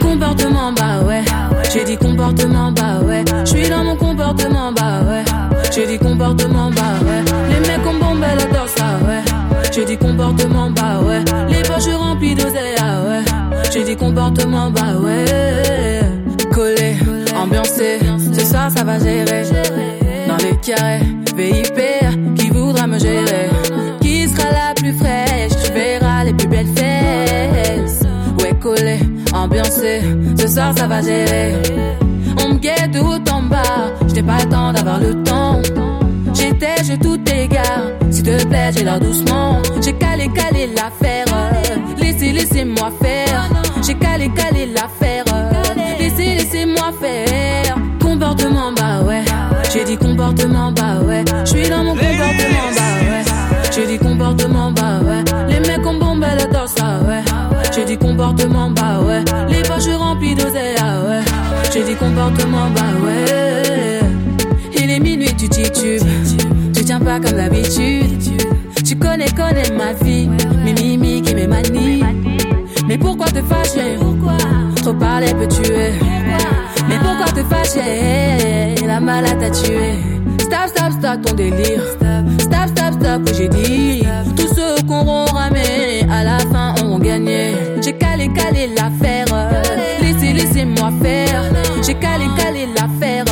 Comportement, bah ouais. J'ai dit comportement, bah ouais. Je suis dans mon comportement, bah ouais. J'ai dit comportement, bah ouais. Les mecs ont bombé la torse, ah ouais. J'ai dit comportement, bah ouais. Les poches remplies d'oseille, ah ouais. J'ai dit comportement, bah ouais. Collé, ambiancé, ce soir ça va gérer. Dans les carrés, VIP, soir ça va gérer. On me guette tout en bas, j'n'ai pas le temps d'avoir le temps. J'étais, j'ai tout égard. S'il te plaît, j'ai l'air doucement. J'ai calé, calé l'affaire. Laissez, laissez-moi faire. J'ai calé, calé l'affaire. Laissez, laissez-moi faire. Comportement, bah ouais. J'ai dit comportement, bah ouais. J'suis dans mon comportement, bah ouais. J'ai dit comportement, bah ouais. Les mecs ont bombé le torse, ah ouais. J'ai dit comportement, bah ouais. Comportement, bah ouais. Il est minuit, tu titubes. Tu tiens pas comme d'habitude. Tu connais, connais ma vie. Mes mimiques et mes manies. Mais pourquoi te fâcher? Trop parler peut tuer. Mais pourquoi te fâcher? La malade t'a tué. Stop, stop, stop ton délire. Stop, stop, stop que j'ai dit. Calé, calé l'affaire?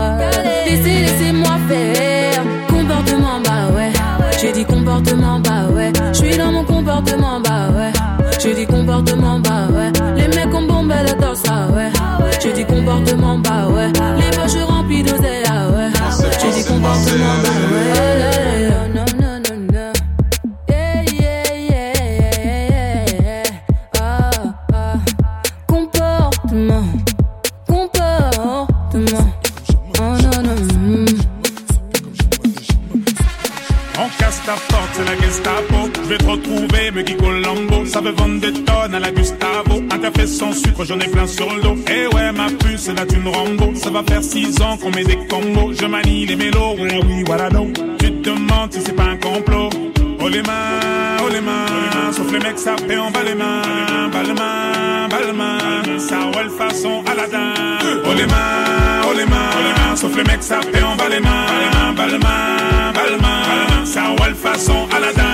Laissez, laissez-moi faire. Comportement, bah ouais. J'ai dit comportement, bah ouais. J'suis dans mon comportement, bah ouais. J'ai dit comportement, bah ouais. Les mecs ont bombé le torse, ah ouais. J'ai dit comportement, bah ouais. Je vais te retrouver, me Guy Colombo. Ça veut vendre des tonnes à la Gustavo. Un café sans sucre, j'en ai plein sur le dos. Eh ouais, ma puce, c'est la thune Rambo. Ça va faire six ans qu'on met des combos. Je manie les mélos, ouais, oui, voilà. Tu te demandes si c'est pas un complot. Oh les mains, oh les mains. Sauf les mecs, ça fait en bas les mains. Bas les mains, bas les mains. Ça roule façon Aladdin. Oh les mains, oh les mains. Sauf les mecs, ça fait en bas les mains. Bas les mains, bas les mains. Ça roule façon Aladdin.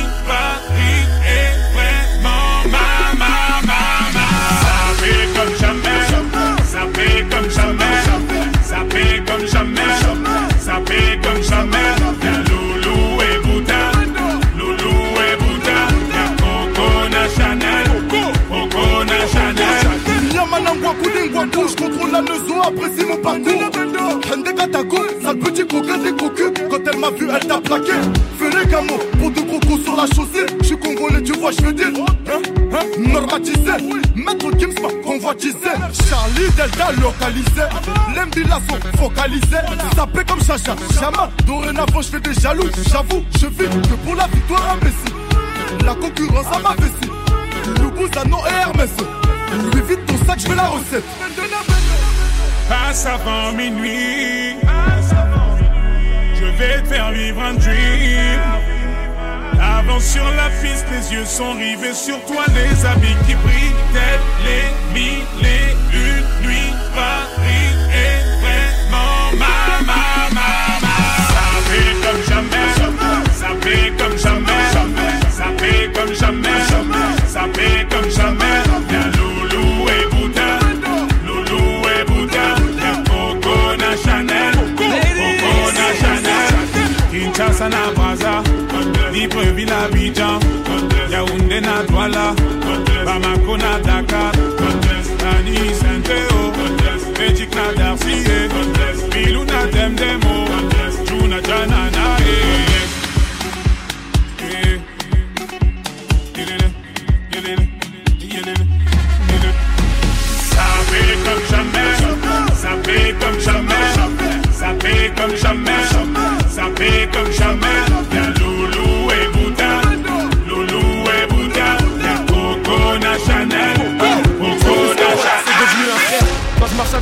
Parcours. Hende sale petit coquin des cocus. Quand elle m'a vu, elle t'a plaqué. Les camos pour deux crocos sur la chaussée. Je suis congolais, tu vois, je veux dire. Hein, hein, normatisé. Maître Gims m'a convoitisé. Charlie Delta localisé. L'Embila sont focalisés. Sapé comme Chacha, Chama. Dorénavant, je fais des jaloux. J'avoue, je vis que pour la victoire imbécile. La concurrence à ma vessie. Loubouzanon et Hermès. Lui vite ton sac, je veux la recette. Passe avant minuit. Je vais te faire vivre un dream. Avance sur la piste, les yeux sont rivés sur toi, les habits qui brillent, tels les mille et Libreville Abidjan, Yaoundé na Douala, Bamako na Dakar, Tani Saint-Théo, Belgique na Darcy, Bilou na Demdemo, Juna Janana, eh, eh. Ça fait comme jamais, ça fait comme jamais, ça fait comme jamais, ça fait comme jamais.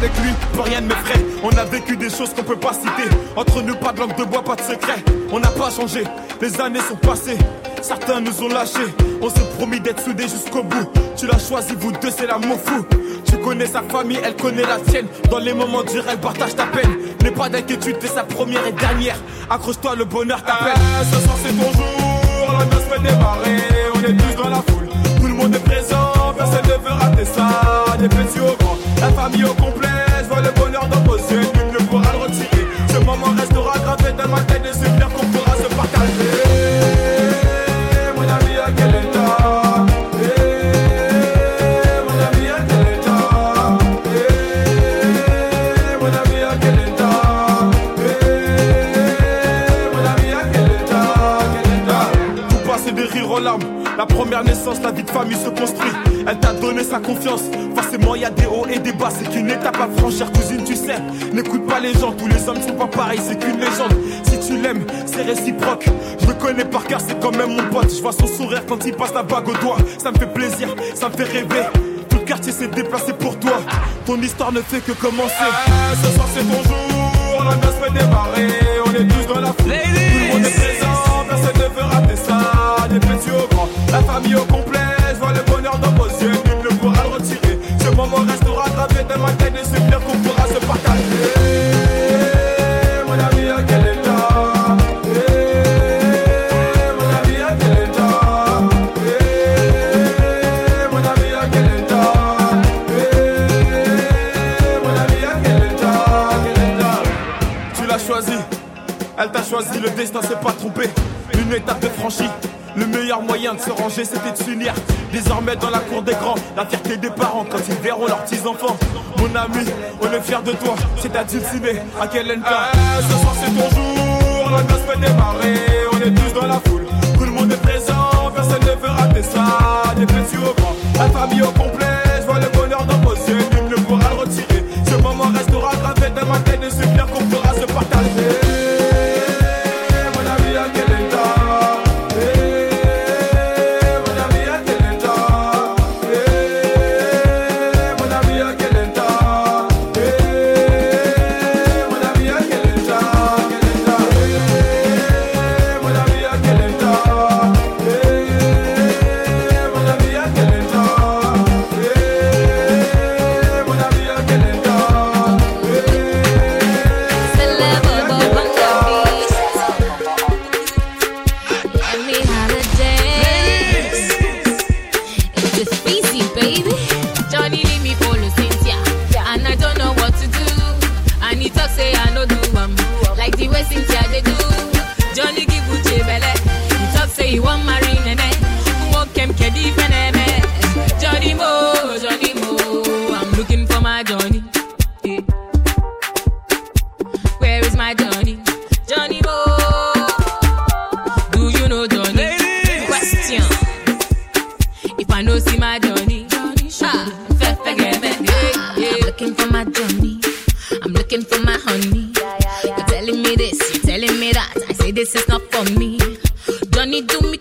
Y'a a vécu des choses qu'on peut pas citer. Entre nous, pas de langue de bois, pas de secret. On n'a pas changé, les années sont passées. Certains nous ont lâchés, on s'est promis d'être soudés jusqu'au bout. Tu l'as choisi, vous deux, c'est l'amour fou. Tu connais sa famille, elle connaît la tienne. Dans les moments durs, elle partage ta peine. N'aie pas d'inquiétude, t'es sa première et dernière. Accroche-toi, le bonheur t'appelle. Ah, ce soir, c'est ton jour, la noce fait démarrer. On est tous dans la foule, tout le monde est présent. Ne veut rater ça, des petits au grand. La famille au complet, je vois le bonheur dans sa confiance. Forcément, y a des hauts et des bas. C'est qu'une étape à franchir, cousine, tu sais. N'écoute pas les gens, tous les hommes sont pas pareils. C'est qu'une légende. Si tu l'aimes, c'est réciproque. Je le connais par cœur, c'est quand même mon pote. Je vois son sourire quand il passe la bague au doigt. Ça me fait plaisir, ça me fait rêver. Tout le quartier s'est déplacé pour toi. Ton histoire ne fait que commencer. Ah, ce soir c'est ton jour, la noce fait démarrer. On est tous dans la foule, monde est présent. Personne ne veut rater ça, des petits au grand. La famille au complet, choisi, le destin s'est pas trompé. Une étape de franchie. Le meilleur moyen de se ranger, c'était de s'unir. Désormais dans la cour des grands, la fierté des parents quand ils verront leurs petits-enfants. Mon ami, on est fiers de toi, c'est à Dulciné, à quel Ah, ce soir c'est ton jour, la noce démarrer. On est tous dans la foule,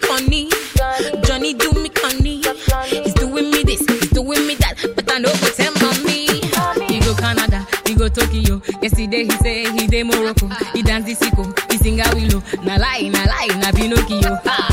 conny. Johnny do me conny. He's doing me this, he's doing me that. But I know go tell mommy. He go Canada, he go Tokyo. Yesterday he say he dey Morocco. He dance the sicko, he sing a willow. Na lie, na lie, na Pinocchio. Ah,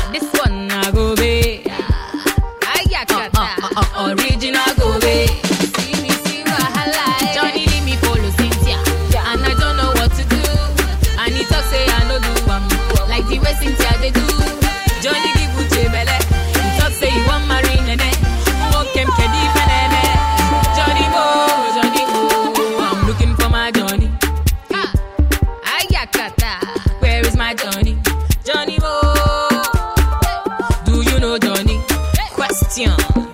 passion.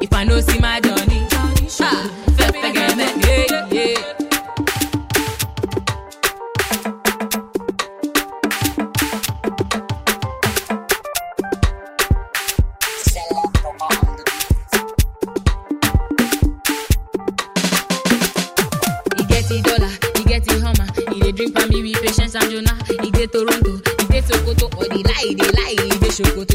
If I know see my Johnny, ah, Fefe Geme, yeah, yeah. Drink for me with patience and Jonah. He get Toronto, he get Sokoto, or the lie, lie, he get Sokoto.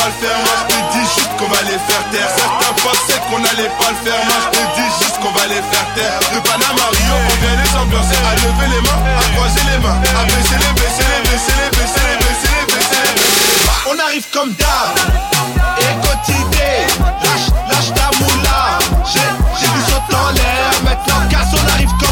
pas le faire, moi je dis juste qu'on va les faire taire. Certains pensaient qu'on allait pas le faire, moi je dis juste qu'on va les faire taire. De Panama Rio, on vient les ambiancer À lever les mains, à croiser les mains À baisser les, baisser les, baisser les, baisser les, baisser les, baisser les, bah, On arrive comme d'hab, et quotidien Lâche, lâche ta moula. J'ai, j'ai du saut en l'air, maintenant casse, on arrive comme